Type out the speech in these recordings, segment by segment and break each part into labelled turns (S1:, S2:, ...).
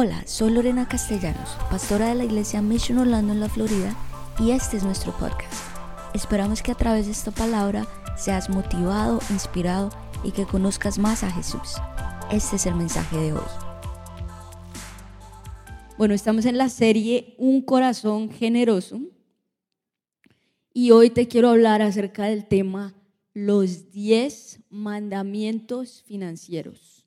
S1: Hola, soy Lorena Castellanos, pastora de la iglesia Mission Orlando en la Florida, y este es nuestro podcast. Esperamos que a través de esta palabra seas motivado, inspirado y que conozcas más a Jesús. Este es el mensaje de hoy.
S2: Bueno, estamos en la serie Un corazón generoso y hoy te quiero hablar acerca del tema los 10 mandamientos financieros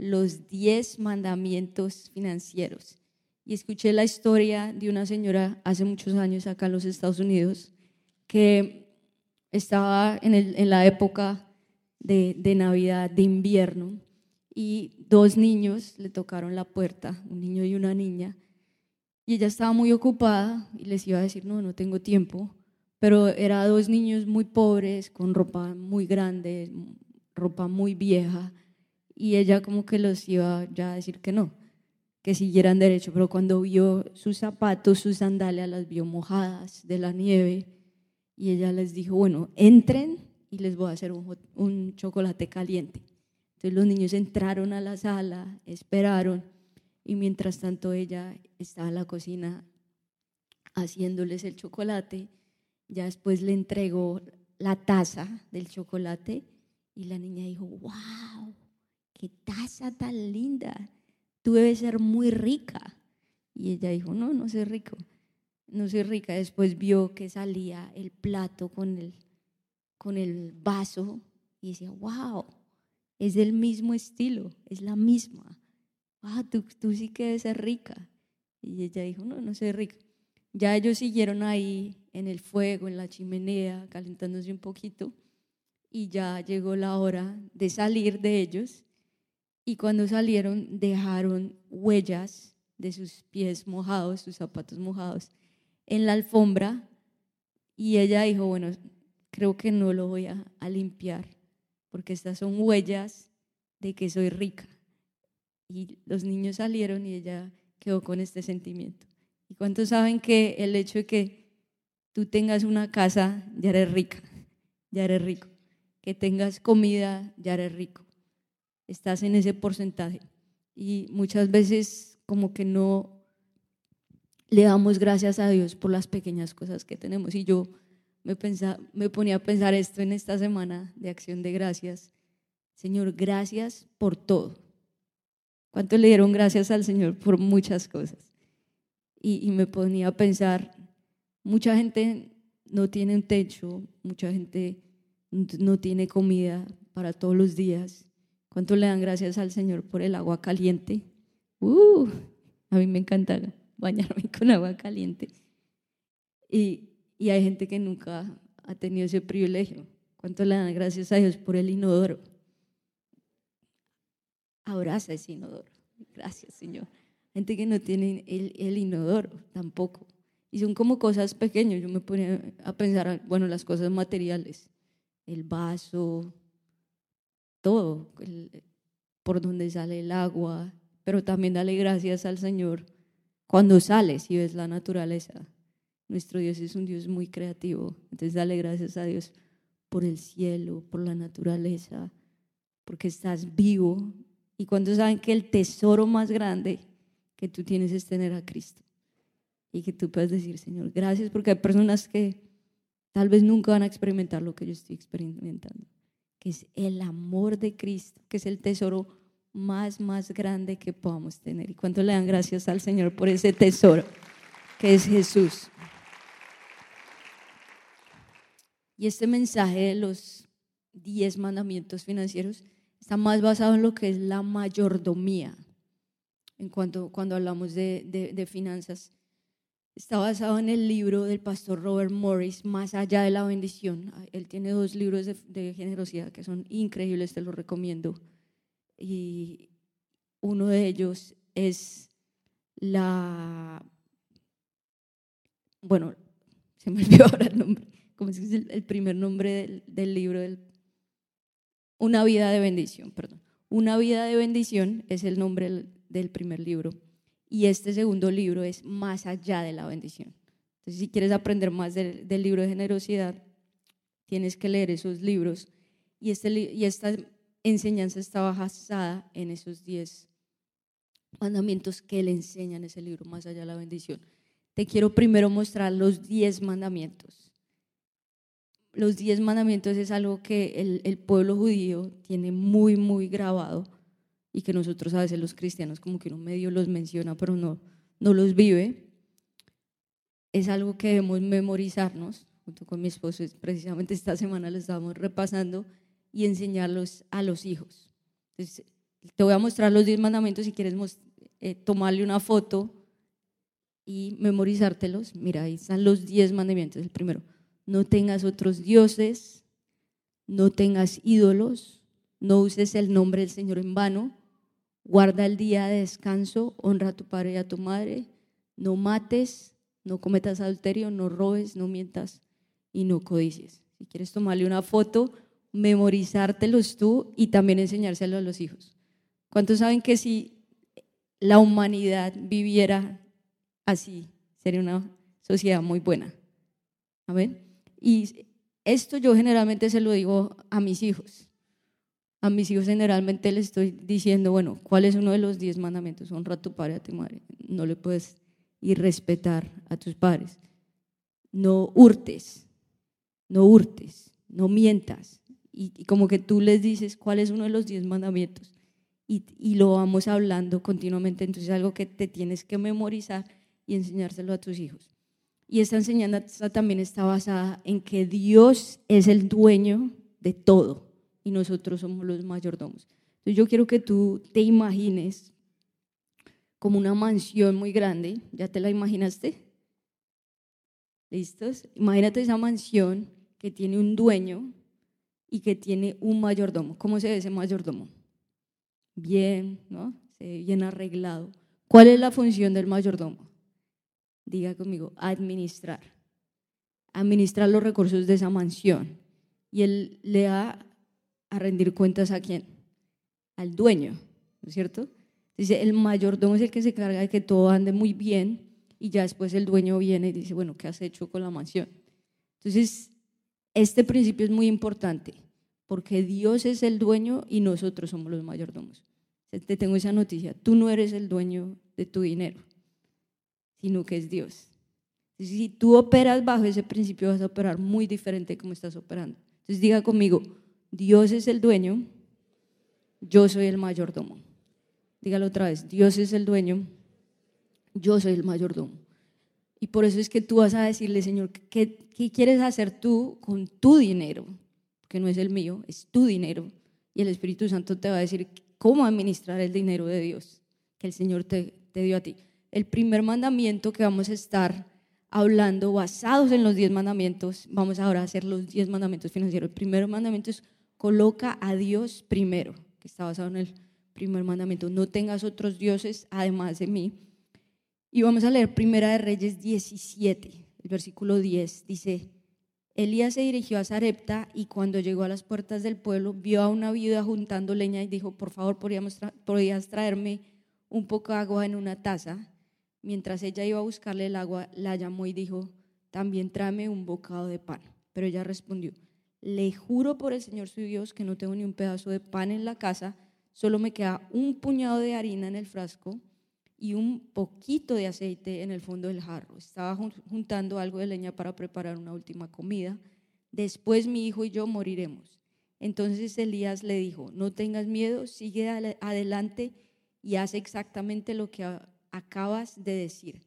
S2: los 10 mandamientos financieros. Y escuché la historia de una señora hace muchos años acá en los Estados Unidos que estaba en, la época de, de Navidad, de invierno, y dos niños le tocaron la puerta, un niño y una niña, y ella estaba muy ocupada y les iba a decir, no, no tengo tiempo, pero eran dos niños muy pobres, con ropa muy grande, ropa muy vieja, y ella como que los iba ya a decir que no, que siguieran derecho, pero cuando vio sus zapatos, sus sandalias, las vio mojadas de la nieve y ella les dijo, bueno, entren y les voy a hacer un, un chocolate caliente. Entonces los niños entraron a la sala, esperaron y mientras tanto ella estaba en la cocina haciéndoles el chocolate, ya después le entregó la taza del chocolate y la niña dijo, wow, qué taza tan linda, tú debes ser muy rica. Y ella dijo, no, no soy rico, no soy rica. Después vio que salía el plato con el, con el vaso y decía, wow, es del mismo estilo, es la misma. Ah, tú, tú sí que debes ser rica. Y ella dijo, no, no soy rica. Ya ellos siguieron ahí en el fuego, en la chimenea, calentándose un poquito. Y ya llegó la hora de salir de ellos y cuando salieron dejaron huellas de sus pies mojados, sus zapatos mojados, en la alfombra y ella dijo, bueno, creo que no lo voy a, limpiar porque estas son huellas de que soy rica. Y los niños salieron y ella quedó con este sentimiento. ¿Y cuántos saben que el hecho de que tú tengas una casa, ya eres rica, ya eres rico? Que tengas comida, ya eres rico estás en ese porcentaje. Y muchas veces como que no le damos gracias a Dios por las pequeñas cosas que tenemos. Y yo me, me ponía a pensar esto en esta semana de acción de gracias. Señor, gracias por todo. ¿Cuánto le dieron gracias al Señor por muchas cosas? Y, y me ponía a pensar, mucha gente no tiene un techo, mucha gente no tiene comida para todos los días. ¿Cuánto le dan gracias al Señor por el agua caliente? Uh, a mí me encanta bañarme con agua caliente. Y, y hay gente que nunca ha tenido ese privilegio. ¿Cuánto le dan gracias a Dios por el inodoro? Abraza ese inodoro. Gracias, Señor. Gente que no tiene el, el inodoro tampoco. Y son como cosas pequeñas. Yo me ponía a pensar, bueno, las cosas materiales. El vaso, todo, por donde sale el agua, pero también dale gracias al Señor cuando sales y ves la naturaleza. Nuestro Dios es un Dios muy creativo, entonces dale gracias a Dios por el cielo, por la naturaleza, porque estás vivo. Y cuando saben que el tesoro más grande que tú tienes es tener a Cristo. Y que tú puedes decir, Señor, gracias porque hay personas que tal vez nunca van a experimentar lo que yo estoy experimentando que es el amor de Cristo, que es el tesoro más, más grande que podamos tener. ¿Y cuánto le dan gracias al Señor por ese tesoro que es Jesús? Y este mensaje de los diez mandamientos financieros está más basado en lo que es la mayordomía, en cuanto cuando hablamos de, de, de finanzas Está basado en el libro del pastor Robert Morris, Más allá de la bendición. Él tiene dos libros de, generosidad que son increíbles, te los recomiendo. Y uno de ellos es la... Bueno, se me olvidó ahora el nombre. ¿Cómo es el, primer nombre del, libro? Una vida de bendición, perdón. Una vida de bendición es el nombre del primer libro y este segundo libro es Más allá de la bendición. Entonces, si quieres aprender más del, libro de generosidad, tienes que leer esos libros y, este, esta enseñanza está basada en esos 10 mandamientos que le enseñan ese libro, más allá de la bendición. Te quiero primero mostrar los diez mandamientos. Los diez mandamientos es algo que el pueblo judío tiene muy, muy grabado y que nosotros a veces los cristianos como que uno medio los menciona, pero no, no los vive. Es algo que debemos memorizarnos, junto con mi esposo, precisamente esta semana lo estábamos repasando y enseñarlos a los hijos. Entonces, te voy a mostrar los diez mandamientos si quieres eh, tomarle una foto y memorizártelos. Mira, ahí están los diez mandamientos. El primero, no tengas otros dioses, no tengas ídolos, no uses el nombre del Señor en vano, guarda el día de descanso, honra a tu padre y a tu madre, no mates, no cometas adulterio, no robes, no mientas y no codicies. Si quieres tomarle una foto, memorizártelos tú y también enseñárselo a los hijos. ¿Cuántos saben que si la humanidad viviera así, sería una sociedad muy buena? Amén. Y esto yo generalmente se lo digo a mis hijos. A mis hijos generalmente les estoy diciendo, bueno, ¿cuál es uno de los diez mandamientos? Honra a tu padre y a tu madre. No le puedes ir respetar a tus padres. No hurtes, no hurtes, no mientas. Y, como que tú les dices cuál es uno de los diez mandamientos. Y, y, lo vamos hablando continuamente. Entonces es algo que te tienes que memorizar y enseñárselo a tus hijos. Y esta enseñanza también está basada en que Dios es el dueño de todo y nosotros somos los mayordomos. Entonces yo quiero que tú te imagines como una mansión muy grande. ¿Ya te la imaginaste? ¿Listos? Imagínate esa mansión que tiene un dueño y que tiene un mayordomo. ¿Cómo se ve ese mayordomo? Bien, ¿no? Se ve bien arreglado. ¿Cuál es la función del mayordomo? Diga conmigo, administrar. Administrar los recursos de esa mansión. Y él le da a rendir cuentas a quién? Al dueño, ¿no es cierto? Dice, el mayordomo es el que se carga de que todo ande muy bien y ya después el dueño viene y dice, bueno, ¿qué has hecho con la mansión? Entonces, este principio es muy importante porque Dios es el dueño y nosotros somos los mayordomos. Te tengo esa noticia, tú no eres el dueño de tu dinero, sino que es Dios. si tú operas bajo ese principio, vas a operar muy diferente como estás operando. Entonces diga conmigo, Dios es el dueño, yo soy el mayordomo. Dígalo otra vez, Dios es el dueño, yo soy el mayordomo. Y por eso es que tú vas a decirle, Señor, ¿qué, quieres hacer tú con tu dinero? Que no es el mío, es tu dinero. Y el Espíritu Santo te va a decir cómo administrar el dinero de Dios que el Señor te, te dio a ti. El primer mandamiento que vamos a estar hablando basados en los diez mandamientos, vamos ahora a hacer los diez mandamientos financieros. El primer mandamiento es coloca a Dios primero, que está basado en el primer mandamiento, no tengas otros dioses además de mí. Y vamos a leer Primera de Reyes 17, el versículo 10, dice, Elías se dirigió a Sarepta y cuando llegó a las puertas del pueblo vio a una viuda juntando leña y dijo, por favor, ¿podrías traerme un poco de agua en una taza? Mientras ella iba a buscarle el agua, la llamó y dijo, también tráeme un bocado de pan. Pero ella respondió, le juro por el Señor su Dios que no tengo ni un pedazo de pan en la casa, solo me queda un puñado de harina en el frasco y un poquito de aceite en el fondo del jarro. Estaba juntando algo de leña para preparar una última comida. Después mi hijo y yo moriremos. Entonces Elías le dijo, no tengas miedo, sigue adelante y haz exactamente lo que acabas de decir.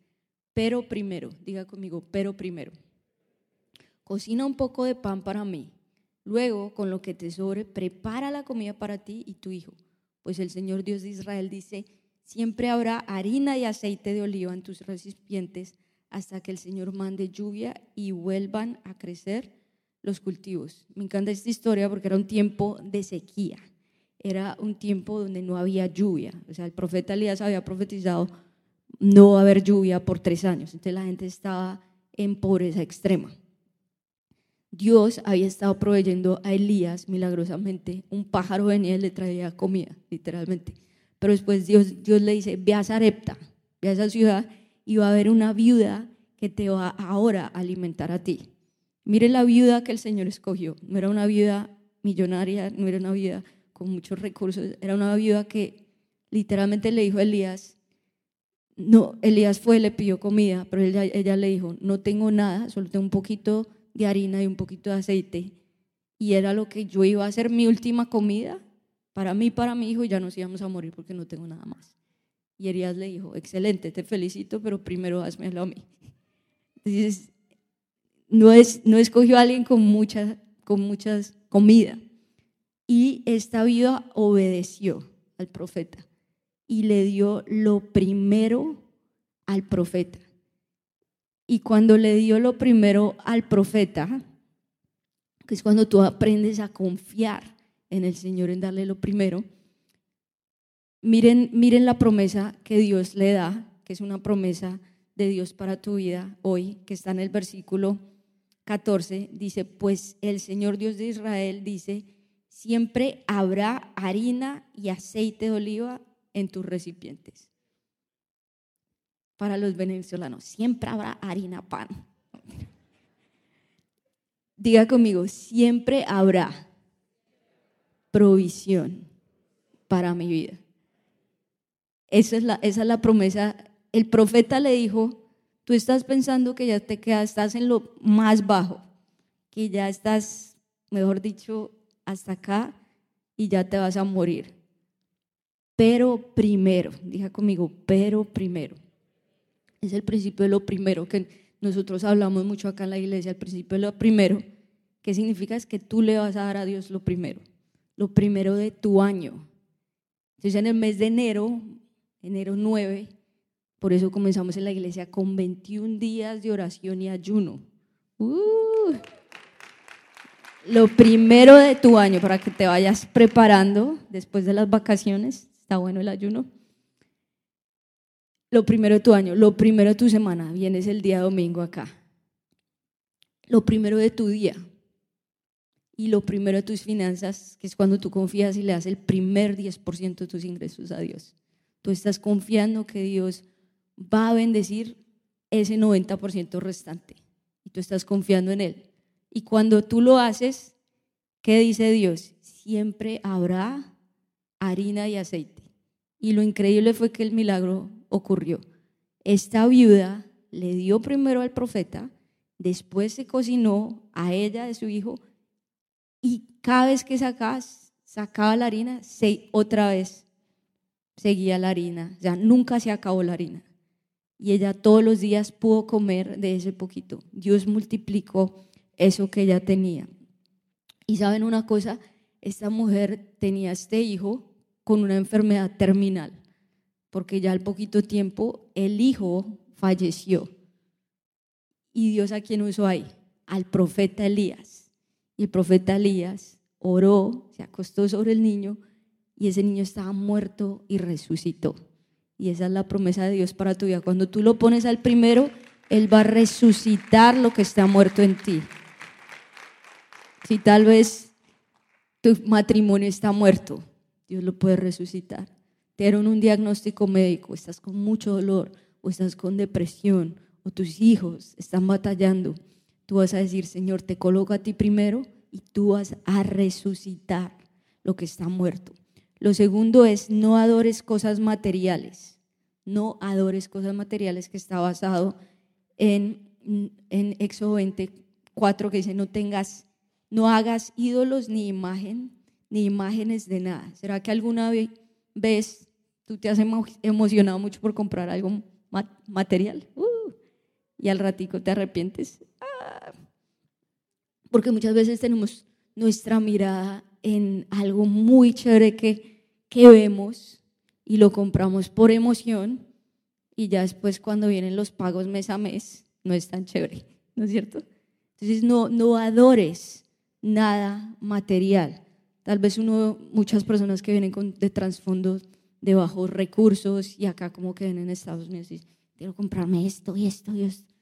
S2: Pero primero, diga conmigo, pero primero, cocina un poco de pan para mí Luego, con lo que te sobre, prepara la comida para ti y tu hijo, pues el Señor Dios de Israel dice, siempre habrá harina y aceite de oliva en tus recipientes hasta que el Señor mande lluvia y vuelvan a crecer los cultivos. Me encanta esta historia porque era un tiempo de sequía, era un tiempo donde no había lluvia. O sea, el profeta Elías había profetizado no haber lluvia por tres años, entonces la gente estaba en pobreza extrema. Dios había estado proveyendo a Elías milagrosamente. Un pájaro venía y le traía comida, literalmente. Pero después Dios, Dios le dice, ve a Sarepta, ve a esa ciudad y va a haber una viuda que te va ahora a alimentar a ti. Mire la viuda que el Señor escogió. No era una viuda millonaria, no era una viuda con muchos recursos, era una viuda que literalmente le dijo a Elías, no, Elías fue, le pidió comida, pero ella, ella le dijo, no tengo nada, solo tengo un poquito de harina y un poquito de aceite. Y era lo que yo iba a hacer mi última comida para mí, para mi hijo, y ya nos íbamos a morir porque no tengo nada más. Y Elías le dijo, excelente, te felicito, pero primero házmelo a mí. Entonces, no, es, no escogió a alguien con mucha, con muchas comida. Y esta viuda obedeció al profeta y le dio lo primero al profeta. Y cuando le dio lo primero al profeta, que es cuando tú aprendes a confiar en el Señor, en darle lo primero, miren, miren la promesa que Dios le da, que es una promesa de Dios para tu vida hoy, que está en el versículo 14, dice, pues el Señor Dios de Israel dice, siempre habrá harina y aceite de oliva en tus recipientes. Para los venezolanos, siempre habrá harina, pan. Diga conmigo, siempre habrá provisión para mi vida. Esa es la, esa es la promesa. El profeta le dijo, tú estás pensando que ya te quedas, estás en lo más bajo, que ya estás, mejor dicho, hasta acá y ya te vas a morir. Pero primero, diga conmigo, pero primero. Es el principio de lo primero que nosotros hablamos mucho acá en la iglesia, el principio de lo primero. ¿Qué significa? Es que tú le vas a dar a Dios lo primero, lo primero de tu año. Entonces en el mes de enero, enero 9, por eso comenzamos en la iglesia con 21 días de oración y ayuno. Uh. lo primero de tu año para que te vayas preparando después de las vacaciones. Está bueno el ayuno. Lo primero de tu año, lo primero de tu semana, vienes el día domingo acá. Lo primero de tu día y lo primero de tus finanzas, que es cuando tú confías y le das el primer 10% de tus ingresos a Dios. Tú estás confiando que Dios va a bendecir ese 90% restante. Y tú estás confiando en Él. Y cuando tú lo haces, ¿qué dice Dios? Siempre habrá harina y aceite. Y lo increíble fue que el milagro ocurrió. Esta viuda le dio primero al profeta, después se cocinó a ella de su hijo y cada vez que sacaba, sacaba la harina, se, otra vez seguía la harina. Ya nunca se acabó la harina y ella todos los días pudo comer de ese poquito. Dios multiplicó eso que ella tenía. Y saben una cosa, esta mujer tenía este hijo con una enfermedad terminal, porque ya al poquito tiempo el hijo falleció. ¿Y Dios a quién usó ahí? Al profeta Elías. Y el profeta Elías oró, se acostó sobre el niño y ese niño estaba muerto y resucitó. Y esa es la promesa de Dios para tu vida. Cuando tú lo pones al primero, Él va a resucitar lo que está muerto en ti. Si tal vez tu matrimonio está muerto, Dios lo puede resucitar. Dieron un diagnóstico médico, estás con mucho dolor, o estás con depresión, o tus hijos están batallando. Tú vas a decir, Señor, te coloco a ti primero y tú vas a resucitar lo que está muerto. Lo segundo es no adores cosas materiales. No adores cosas materiales que está basado en, en Éxodo 24 que dice no tengas, no hagas ídolos ni imagen, ni imágenes de nada. ¿Será que alguna vez tú te has emocionado mucho por comprar algo material? Uh, y al ratico te arrepientes. Ah. porque muchas veces tenemos nuestra mirada en algo muy chévere que que vemos y lo compramos por emoción y ya después cuando vienen los pagos mes a mes no es tan chévere, ¿no es cierto? Entonces no, no adores nada material. Tal vez uno, muchas personas que vienen con, de trasfondos de bajos recursos y acá como que vienen en Estados Unidos y quiero comprarme esto y esto y esto.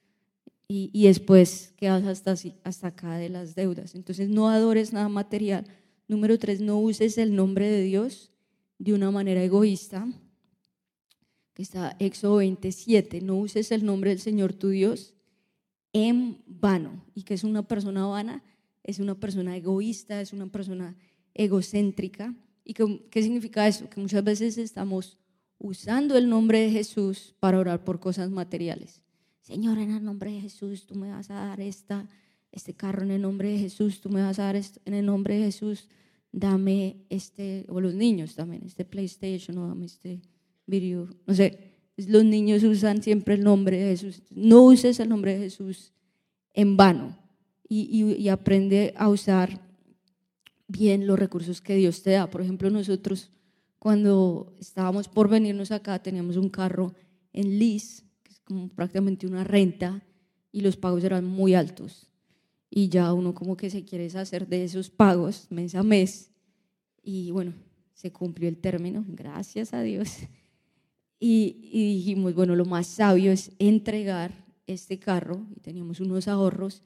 S2: Y, y después quedas hasta, hasta acá de las deudas. Entonces no adores nada material. Número tres, no uses el nombre de Dios de una manera egoísta, que está Éxodo 27, no uses el nombre del Señor tu Dios en vano. Y que es una persona vana, es una persona egoísta, es una persona egocéntrica. ¿Y qué, qué significa eso? Que muchas veces estamos usando el nombre de Jesús para orar por cosas materiales. Señor, en el nombre de Jesús, tú me vas a dar esta, este carro en el nombre de Jesús, tú me vas a dar en el nombre de Jesús, dame este, o los niños también, este PlayStation o dame este video, no sé, los niños usan siempre el nombre de Jesús. No uses el nombre de Jesús en vano y, y aprende a usar bien los recursos que Dios te da. Por ejemplo, nosotros cuando estábamos por venirnos acá teníamos un carro en lease, que es como prácticamente una renta, y los pagos eran muy altos. Y ya uno como que se quiere deshacer de esos pagos mes a mes. Y bueno, se cumplió el término, gracias a Dios. Y, y dijimos, bueno, lo más sabio es entregar este carro, y teníamos unos ahorros,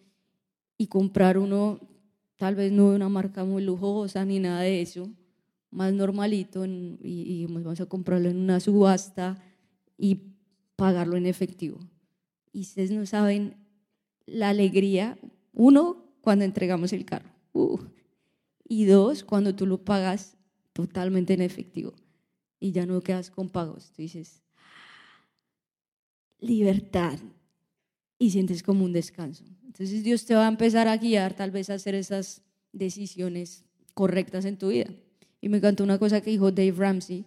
S2: y comprar uno tal vez no de una marca muy lujosa ni nada de eso, más normalito, y, vamos a comprarlo en una subasta y pagarlo en efectivo. Y ustedes no saben la alegría, uno, cuando entregamos el carro, uh, y dos, cuando tú lo pagas totalmente en efectivo y ya no quedas con pagos. Tú dices, libertad, y sientes como un descanso. Entonces Dios te va a empezar a guiar tal vez a hacer esas decisiones correctas en tu vida. Y me encantó una cosa que dijo Dave Ramsey,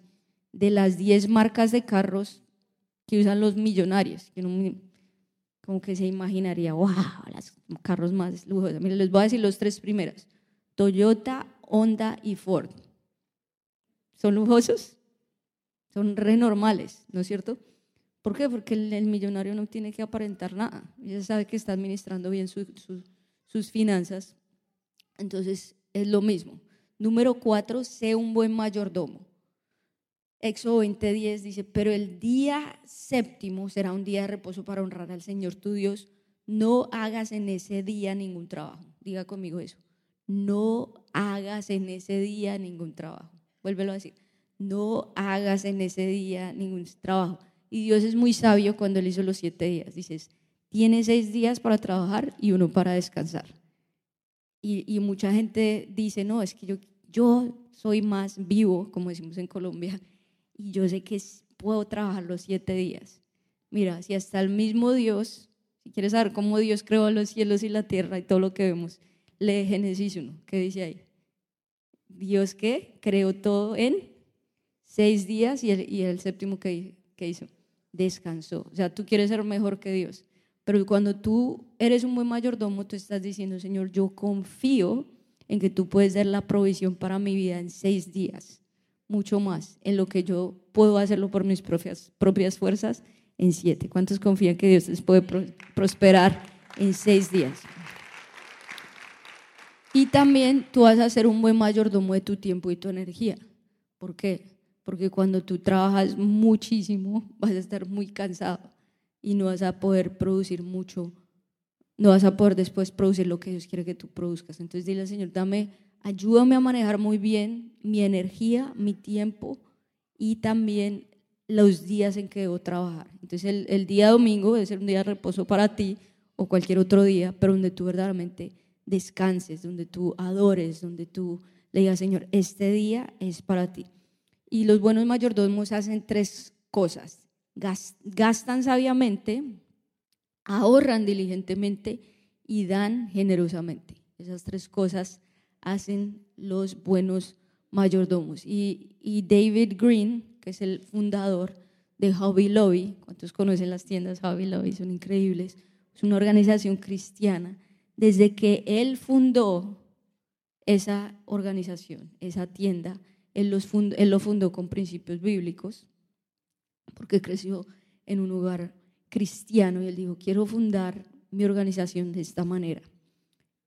S2: de las 10 marcas de carros que usan los millonarios, que uno como que se imaginaría, wow, los carros más lujosos. Miren, les voy a decir los tres primeros, Toyota, Honda y Ford. ¿Son lujosos? Son renormales, ¿no es cierto? ¿Por qué? Porque el, millonario no tiene que aparentar nada. Ya sabe que está administrando bien sus finanzas. Entonces, es lo mismo. Número cuatro, sé un buen mayordomo. Éxodo 20:10 dice, pero el día séptimo será un día de reposo para honrar al Señor tu Dios. No hagas en ese día ningún trabajo. Diga conmigo eso. No hagas en ese día ningún trabajo. Vuélvelo a decir. No hagas en ese día ningún trabajo. Y Dios es muy sabio cuando Él hizo los siete días. Dices, tiene seis días para trabajar y uno para descansar. Y, mucha gente dice, no, es que yo, yo soy más vivo, como decimos en Colombia, y yo sé que puedo trabajar los siete días. Mira, si hasta el mismo Dios, si quieres saber cómo Dios creó los cielos y la tierra y todo lo que vemos, lee Génesis 1, ¿qué dice ahí? Dios que creó todo en seis días y el, y el séptimo que, que hizo descansó. O sea, tú quieres ser mejor que Dios. Pero cuando tú eres un buen mayordomo, tú estás diciendo, Señor, yo confío en que tú puedes dar la provisión para mi vida en seis días, mucho más, en lo que yo puedo hacerlo por mis propias, propias fuerzas en siete. ¿Cuántos confían que Dios les puede prosperar en seis días? Y también tú vas a ser un buen mayordomo de tu tiempo y tu energía. ¿Por qué? Porque cuando tú trabajas muchísimo vas a estar muy cansado y no vas a poder producir mucho, no vas a poder después producir lo que Dios quiere que tú produzcas. Entonces dile al Señor, dame, ayúdame a manejar muy bien mi energía, mi tiempo y también los días en que debo trabajar. Entonces el, el día domingo debe ser un día de reposo para ti o cualquier otro día, pero donde tú verdaderamente descanses, donde tú adores, donde tú le digas, Señor, este día es para ti. Y los buenos mayordomos hacen tres cosas. Gastan sabiamente, ahorran diligentemente y dan generosamente. Esas tres cosas hacen los buenos mayordomos. Y, David Green, que es el fundador de Hobby Lobby, ¿cuántos conocen las tiendas Hobby Lobby? Son increíbles. Es una organización cristiana. Desde que él fundó esa organización, esa tienda, él, lo fundó con principios bíblicos, porque creció en un lugar cristiano y él dijo, quiero fundar mi organización de esta manera.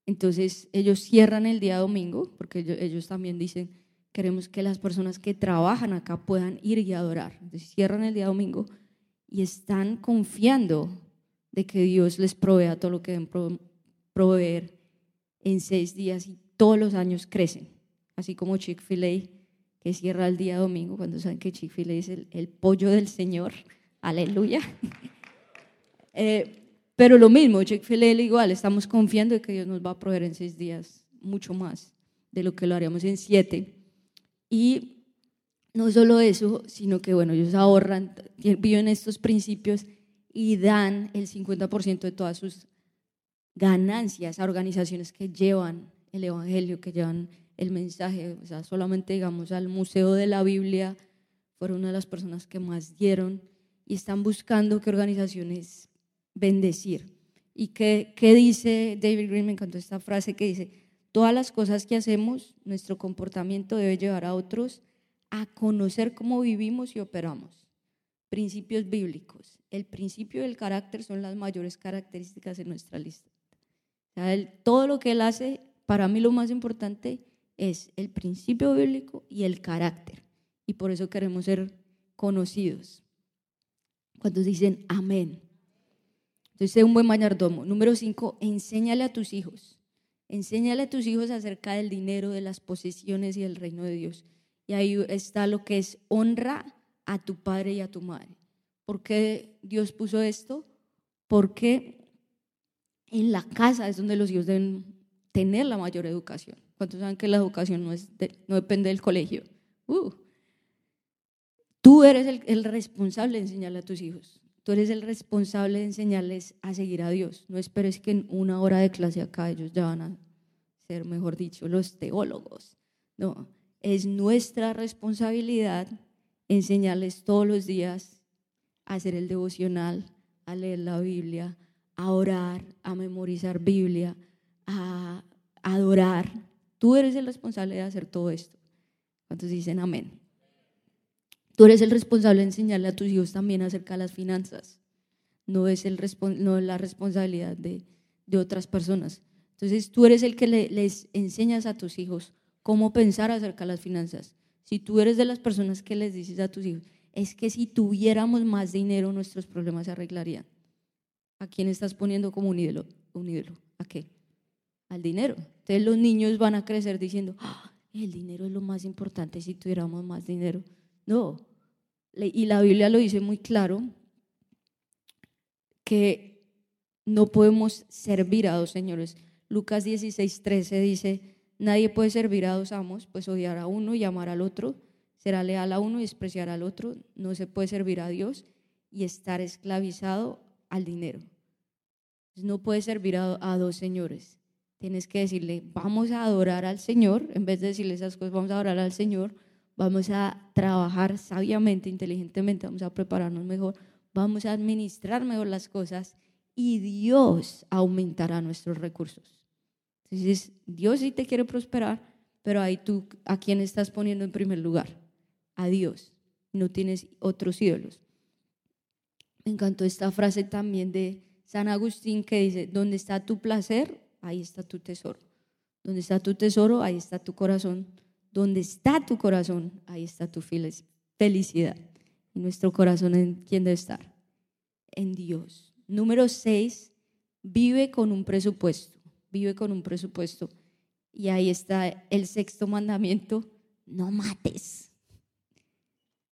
S2: Entonces ellos cierran el día domingo, porque ellos, también dicen, queremos que las personas que trabajan acá puedan ir y adorar. Entonces cierran el día domingo y están confiando de que Dios les provea todo lo que deben proveer en seis días y todos los años crecen, así como Chick-fil-A que cierra el día domingo, cuando saben que Chick-fil-A es el, pollo del Señor. Aleluya. Eh, pero lo mismo, Chick-fil-A igual, estamos confiando de que Dios nos va a proveer en seis días mucho más de lo que lo haríamos en siete. Y no solo eso, sino que bueno, ellos ahorran, viven estos principios y dan el 50% de todas sus ganancias a organizaciones que llevan el Evangelio, que llevan el mensaje. O sea, solamente digamos al Museo de la Biblia fueron una de las personas que más dieron y están buscando qué organizaciones bendecir. ¿Y qué, qué dice David Green? Me encantó esta frase que dice, todas las cosas que hacemos, nuestro comportamiento debe llevar a otros a conocer cómo vivimos y operamos. Principios bíblicos. El principio del carácter son las mayores características en nuestra lista. todo lo que él hace, para mí lo más importante es el principio bíblico y el carácter. Y por eso queremos ser conocidos. Cuando dicen amén. Entonces, sé un buen mayordomo. Número cinco, enséñale a tus hijos. Enséñale a tus hijos acerca del dinero, de las posesiones y del reino de Dios. Y ahí está lo que es honra a tu padre y a tu madre. ¿Por qué Dios puso esto? Porque en la casa es donde los hijos deben tener la mayor educación. ¿Cuántos saben que la educación no, es no depende del colegio? Uh. Tú eres el, el responsable de enseñarle a tus hijos. Tú eres el responsable de enseñarles a seguir a Dios. No esperes que en una hora de clase acá ellos ya van a ser, mejor dicho, los teólogos. No, es nuestra responsabilidad enseñarles todos los días a hacer el devocional, a leer la Biblia, a orar, a memorizar Biblia, a adorar. Tú eres el responsable de hacer todo esto. ¿Cuántos dicen amén? Tú eres el responsable de enseñarle a tus hijos también acerca de las finanzas. No es, el, no la responsabilidad de, de, otras personas. Entonces tú eres el que les enseñas a tus hijos cómo pensar acerca de las finanzas. Si tú eres de las personas que les dices a tus hijos, es que si tuviéramos más dinero nuestros problemas se arreglarían. ¿A quién estás poniendo como un ídolo? Un ídolo. ¿A qué? Al dinero. Entonces los niños van a crecer diciendo, ah, el dinero es lo más importante si tuviéramos más dinero. No. Y la Biblia lo dice muy claro, que no podemos servir a dos señores. Lucas 16, 13 dice, Nadie puede servir a dos amos, pues odiar a uno y amar al otro, será leal a uno y despreciar al otro, no se puede servir a Dios y estar esclavizado al dinero. No puedes servir a, dos señores. Tienes que decirle, vamos a adorar al Señor, en vez de decirle esas cosas, vamos a adorar al Señor, vamos a trabajar sabiamente, inteligentemente, vamos a prepararnos mejor, vamos a administrar mejor las cosas y Dios aumentará nuestros recursos. Entonces, Dios sí te quiere prosperar, pero ahí tú, ¿a quién estás poniendo en primer lugar? A Dios. No tienes otros ídolos. Me encantó esta frase también de San Agustín que dice, donde está tu placer, ahí está tu tesoro. Donde está tu tesoro, ahí está tu corazón. Donde está tu corazón, ahí está tu felicidad. Y nuestro corazón, ¿en quién debe estar? En Dios. Número seis, vive con un presupuesto vive con un presupuesto. Y ahí está el sexto mandamiento, no mates.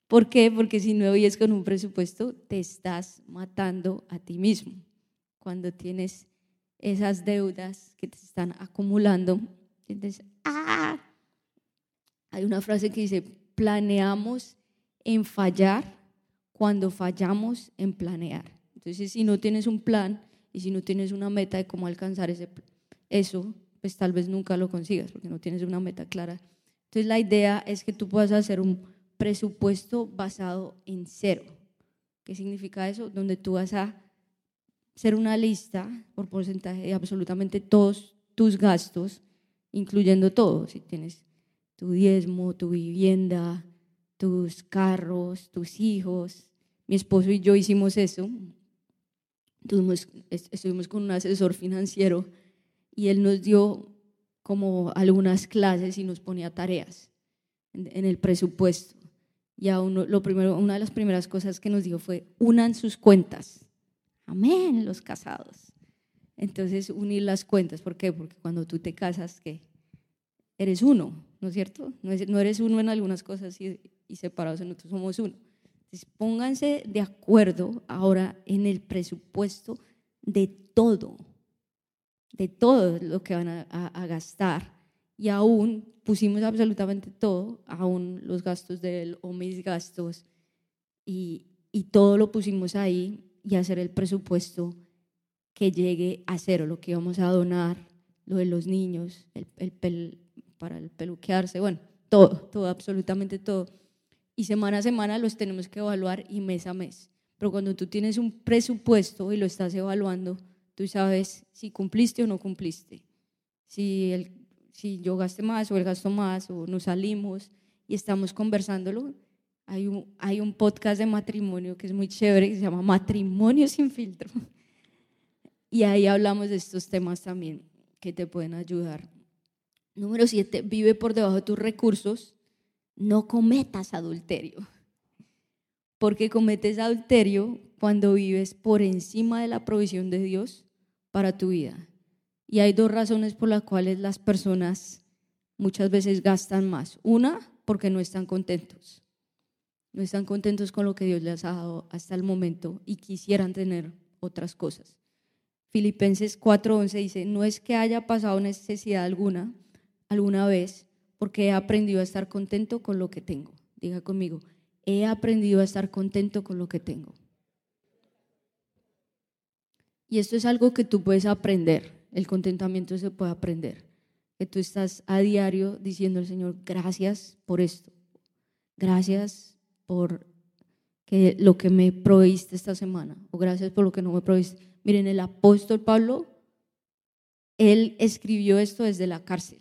S2: ¿Por qué? Porque si no vives con un presupuesto, te estás matando a ti mismo. Cuando tienes esas deudas que te están acumulando, entonces, ¡ah! Hay una frase que dice, planeamos en fallar cuando fallamos en planear. Entonces, si no tienes un plan y si no tienes una meta de cómo alcanzar ese, eso pues tal vez nunca lo consigas porque no tienes una meta clara. Entonces la idea es que tú puedas hacer un presupuesto basado en cero. ¿Qué significa eso? Donde tú vas a hacer una lista por porcentaje de absolutamente todos tus gastos, incluyendo todo. Si tienes tu diezmo, tu vivienda, tus carros, tus hijos. Mi esposo y yo hicimos eso. estuvimos con un asesor financiero y él nos dio como algunas clases y nos ponía tareas en, el presupuesto. Y a lo primero, una de las primeras cosas que nos dijo fue, unan sus cuentas. Amén, los casados. Entonces, unir las cuentas. ¿Por qué? Porque cuando tú te casas, ¿qué? Eres uno, ¿no es cierto? No, eres uno en algunas cosas y, y separados en otros somos uno. Entonces, pónganse de acuerdo ahora en el presupuesto de todo de todo lo que van a, gastar y aún pusimos absolutamente todo, aún los gastos de él o mis gastos, y, y todo lo pusimos ahí y hacer el presupuesto que llegue a cero, lo que íbamos a donar, lo de los niños, el, el para el peluquearse, bueno, todo, todo, absolutamente todo. Y semana a semana los tenemos que evaluar y mes a mes. Pero cuando tú tienes un presupuesto y lo estás evaluando, tú sabes si cumpliste o no cumpliste. Si, el, si yo gasté más o él gastó más o nos salimos y estamos conversándolo. Hay un, hay un podcast de matrimonio que es muy chévere que se llama Matrimonio sin filtro. Y ahí hablamos de estos temas también que te pueden ayudar. Número siete, vive por debajo de tus recursos. No cometas adulterio. Porque cometes adulterio cuando vives por encima de la provisión de Dios para tu vida. Y hay dos razones por las cuales las personas muchas veces gastan más. Una, porque no están contentos. No están contentos con lo que Dios les ha dado hasta el momento y quisieran tener otras cosas. Filipenses 4:11 dice, no es que haya pasado necesidad alguna alguna vez, porque he aprendido a estar contento con lo que tengo. Diga conmigo, he aprendido a estar contento con lo que tengo. Y esto es algo que tú puedes aprender, el contentamiento se puede aprender, que tú estás a diario diciendo al Señor, gracias por esto, gracias por que lo que me proveíste esta semana, o gracias por lo que no me proveíste. Miren, el apóstol Pablo, él escribió esto desde la cárcel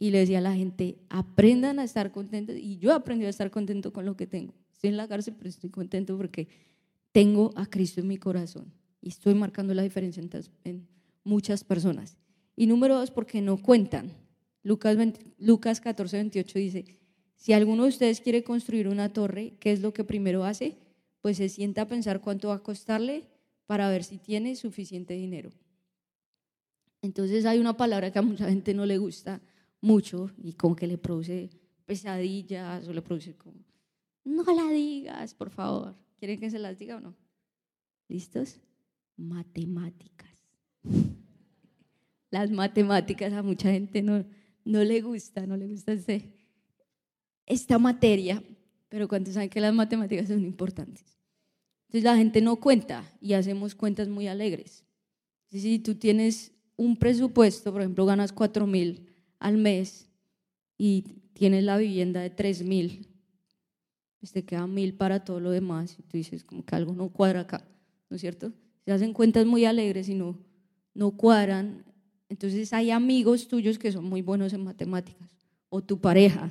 S2: y le decía a la gente, aprendan a estar contentos. Y yo aprendí a estar contento con lo que tengo. Estoy en la cárcel, pero estoy contento porque tengo a Cristo en mi corazón y estoy marcando la diferencia en, muchas personas. Y número dos, porque no cuentan. Lucas, Lucas 14, 28 dice, si alguno de ustedes quiere construir una torre, ¿qué es lo que primero hace? Pues se sienta a pensar cuánto va a costarle para ver si tiene suficiente dinero. Entonces hay una palabra que a mucha gente no le gusta mucho y como que le produce pesadillas o le produce como, no la digas, por favor. ¿Quieren que se las diga o no? ¿Listos? Matemáticas. Las matemáticas a mucha gente no, no le gusta, no le gusta este, esta materia, pero cuando saben que las matemáticas son importantes. Entonces la gente no cuenta y hacemos cuentas muy alegres. Si tú tienes un presupuesto, por ejemplo, ganas 4 mil al mes y tienes la vivienda de 3 mil, pues te quedan mil para todo lo demás y tú dices como que algo no cuadra acá, ¿no es cierto? Se hacen cuentas muy alegres y no, no cuadran. Entonces hay amigos tuyos que son muy buenos en matemáticas o tu pareja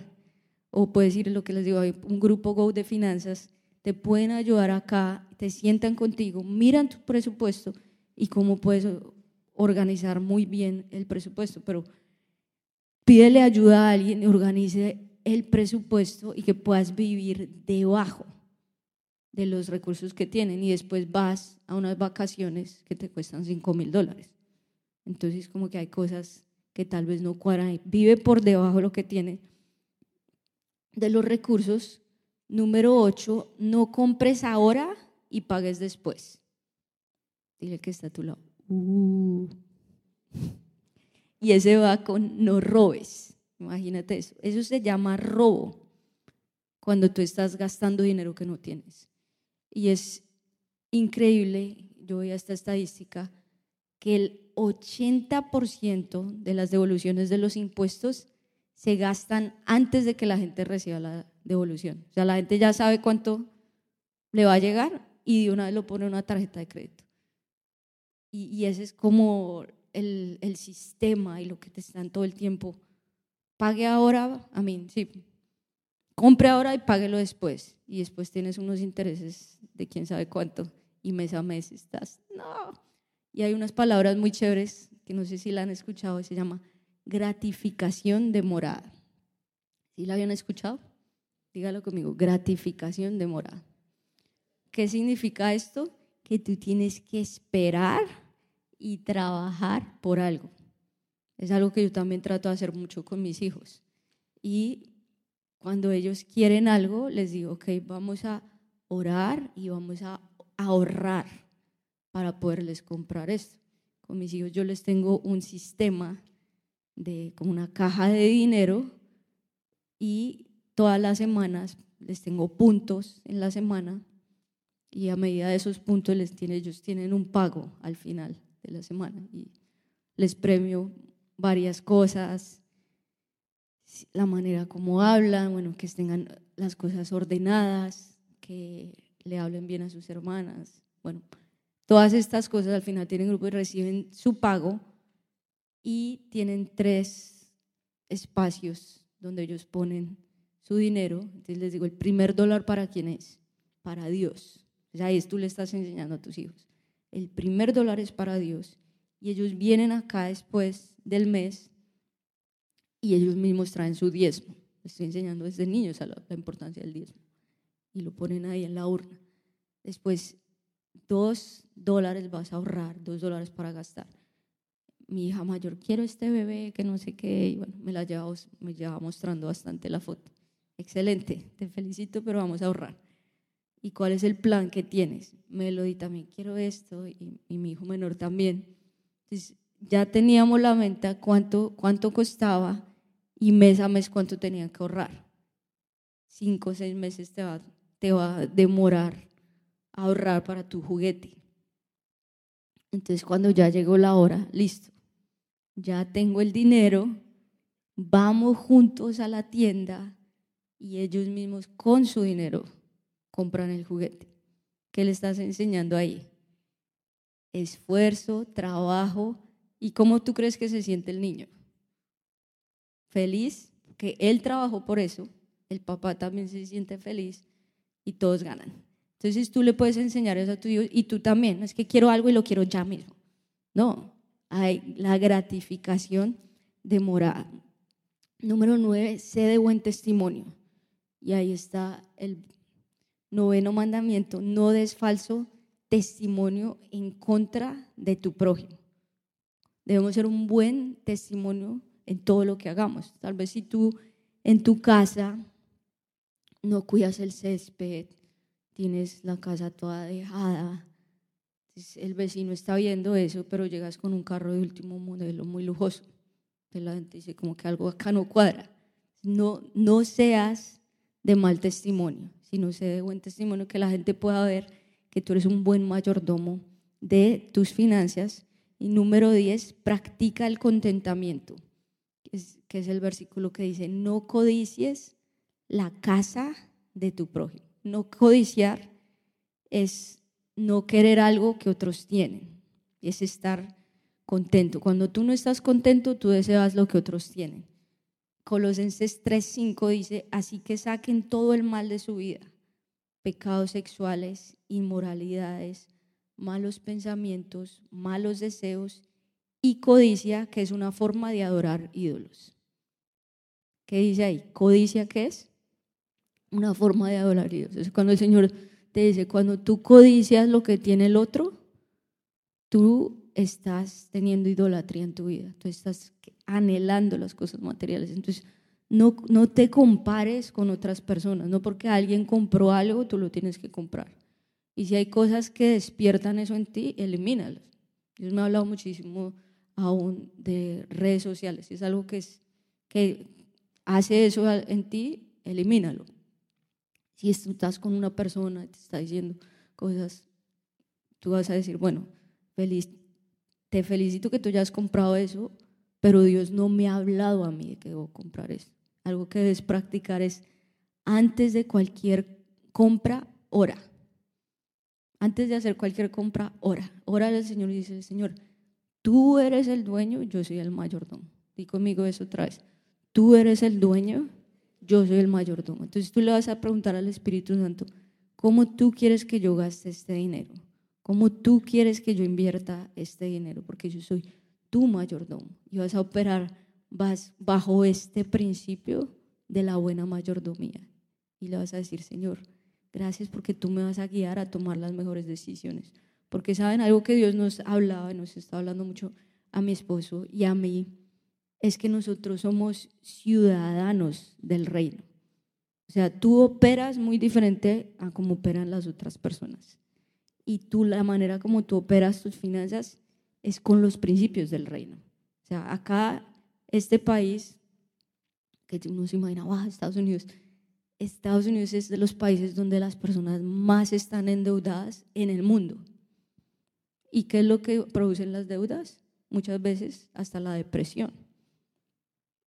S2: o puedes ir lo que les digo, hay un grupo Go de finanzas, te pueden ayudar acá, te sientan contigo, miran tu presupuesto y cómo puedes organizar muy bien el presupuesto, pero Pídele ayuda a alguien y organice el presupuesto y que puedas vivir debajo de los recursos que tienen y después vas a unas vacaciones que te cuestan 5 mil dólares. Entonces como que hay cosas que tal vez no cuadran. Vive por debajo de lo que tiene. De los recursos, número 8, no compres ahora y pagues después. Dile que está a tu lado. Uh y ese va con no robes. Imagínate eso. Eso se llama robo cuando tú estás gastando dinero que no tienes. Y es increíble, yo voy a esta estadística, que el 80% de las devoluciones de los impuestos se gastan antes de que la gente reciba la devolución. O sea, la gente ya sabe cuánto le va a llegar y de una vez lo pone en una tarjeta de crédito. Y, y ese es como el, el, sistema y lo que te están todo el tiempo. Pague ahora, a mí, sí, compre ahora y páguelo después. Y después tienes unos intereses de quién sabe cuánto y mes a mes estás, no. Y hay unas palabras muy chéveres que no sé si la han escuchado, se llama gratificación demorada. ¿Sí la habían escuchado? Dígalo conmigo, gratificación demorada. ¿Qué significa esto? Que tú tienes que esperar y trabajar por algo. Es algo que yo también trato de hacer mucho con mis hijos. Y cuando ellos quieren algo, les digo, ok, vamos a orar y vamos a ahorrar para poderles comprar esto. Con mis hijos yo les tengo un sistema de como una caja de dinero y todas las semanas les tengo puntos en la semana y a medida de esos puntos les tiene, ellos tienen un pago al final de la semana y les premio varias cosas, la manera como hablan, bueno, que tengan las cosas ordenadas, que le hablen bien a sus hermanas, bueno, todas estas cosas al final tienen grupo y reciben su pago y tienen tres espacios donde ellos ponen su dinero. Entonces les digo, el primer dólar para quién es? Para Dios. O sea, ahí tú le estás enseñando a tus hijos. El primer dólar es para Dios y ellos vienen acá después del mes y ellos mismos traen su diezmo. estoy enseñando desde niños a la, la importancia del diezmo y lo ponen ahí en la urna. Después, dos dólares vas a ahorrar, dos dólares para gastar mi hija mayor, quiero este bebé, que no sé qué, y bueno, me la lleva, mostrando bastante la foto. Excelente, te felicito, pero vamos a ahorrar. ¿Y cuál es el plan que tienes? Melody también quiero esto y, mi hijo menor también. Entonces, ya teníamos la venta cuánto, cuánto costaba y mes a mes cuánto tenían que ahorrar. Cinco o seis meses te va, te va a demorar ahorrar para tu juguete. Entonces, cuando ya llegó la hora, listo, ya tengo el dinero, vamos juntos a la tienda y ellos mismos con su dinero compran el juguete. ¿Qué le estás enseñando ahí? Esfuerzo, trabajo y cómo tú crees que se siente el niño. Feliz, que él trabajó por eso, el papá también se siente feliz y todos ganan. Entonces tú le puedes enseñar eso a tu hijo y tú también, no es que quiero algo y lo quiero ya mismo. No, hay la gratificación demorada. Número nueve, sé de buen testimonio. Y ahí está el noveno mandamiento, no des falso testimonio en contra de tu prójimo. Debemos ser un buen testimonio en todo lo que hagamos. Tal vez si tú en tu casa no cuidas el césped, tienes la casa toda dejada, el vecino está viendo eso, pero llegas con un carro de último modelo muy lujoso. Entonces la gente dice como que algo acá no cuadra. No, no seas de mal testimonio, sino sé de buen testimonio, que la gente pueda ver que tú eres un buen mayordomo de tus finanzas. Y número 10, practica el contentamiento, que es, que es el versículo que dice, no codicies la casa de tu prójimo. No codiciar es no querer algo que otros tienen, es estar contento. Cuando tú no estás contento, tú deseas lo que otros tienen. Colosenses 3:5 dice, así que saquen todo el mal de su vida, pecados sexuales, inmoralidades, malos pensamientos, malos deseos y codicia, que es una forma de adorar ídolos. ¿Qué dice ahí? ¿Codicia qué es? Una forma de adorar ídolos. cuando el Señor te dice, cuando tú codicias lo que tiene el otro, tú estás teniendo idolatría en tu vida, tú estás anhelando las cosas materiales. Entonces, no, no te compares con otras personas, no porque alguien compró algo, tú lo tienes que comprar. Y si hay cosas que despiertan eso en ti, elimínalas. Dios me ha hablado muchísimo aún de redes sociales. Si es algo que, que hace eso en ti, elimínalo. Si estás con una persona, te está diciendo cosas, tú vas a decir, bueno, feliz, te felicito que tú ya has comprado eso, pero Dios no me ha hablado a mí de que debo comprar eso. Algo que debes practicar es, antes de cualquier compra, ora. Antes de hacer cualquier compra, ora. Ora al Señor y dice, Señor, tú eres el dueño, yo soy el mayordomo. Di conmigo eso otra vez. Tú eres el dueño, yo soy el mayordomo. Entonces tú le vas a preguntar al Espíritu Santo, ¿cómo tú quieres que yo gaste este dinero? ¿Cómo tú quieres que yo invierta este dinero? Porque yo soy tu mayordomo y vas a operar vas bajo este principio de la buena mayordomía. Y le vas a decir, Señor, gracias porque tú me vas a guiar a tomar las mejores decisiones. Porque saben, algo que Dios nos hablaba, nos está hablando mucho a mi esposo y a mí, es que nosotros somos ciudadanos del reino. O sea, tú operas muy diferente a como operan las otras personas. Y tú, la manera como tú operas tus finanzas es con los principios del reino. O sea, acá este país, que uno se imagina, wow, Estados Unidos, Estados Unidos es de los países donde las personas más están endeudadas en el mundo. ¿Y qué es lo que producen las deudas? Muchas veces hasta la depresión.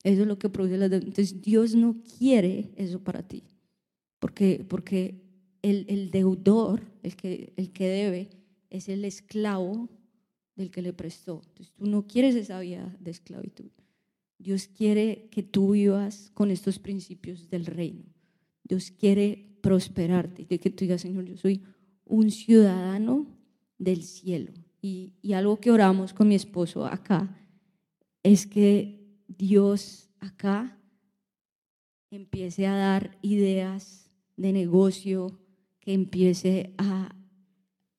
S2: Eso es lo que produce deudas. Entonces Dios no quiere eso para ti, porque, porque el, el deudor, el que, el que debe, es el esclavo del que le prestó. Entonces tú no quieres esa vida de esclavitud. Dios quiere que tú vivas con estos principios del reino. Dios quiere prosperarte y que tú digas, Señor, yo soy un ciudadano del cielo. Y, y algo que oramos con mi esposo acá es que Dios acá empiece a dar ideas de negocio, que empiece a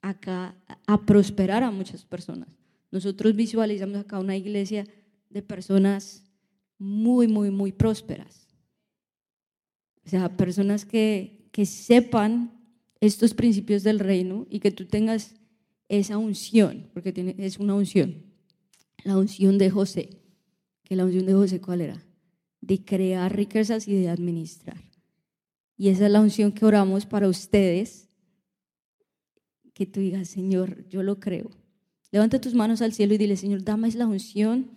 S2: acá a prosperar a muchas personas. Nosotros visualizamos acá una iglesia de personas muy, muy, muy prósperas. O sea, personas que, que sepan estos principios del reino y que tú tengas esa unción, porque es una unción, la unción de José. Que la unción de José, ¿cuál era? De crear riquezas y de administrar. Y esa es la unción que oramos para ustedes que tú digas, Señor, yo lo creo. Levanta tus manos al cielo y dile, Señor, dame la unción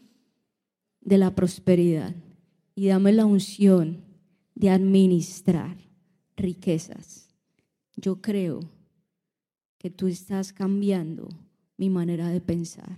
S2: de la prosperidad y dame la unción de administrar riquezas. Yo creo que tú estás cambiando mi manera de pensar.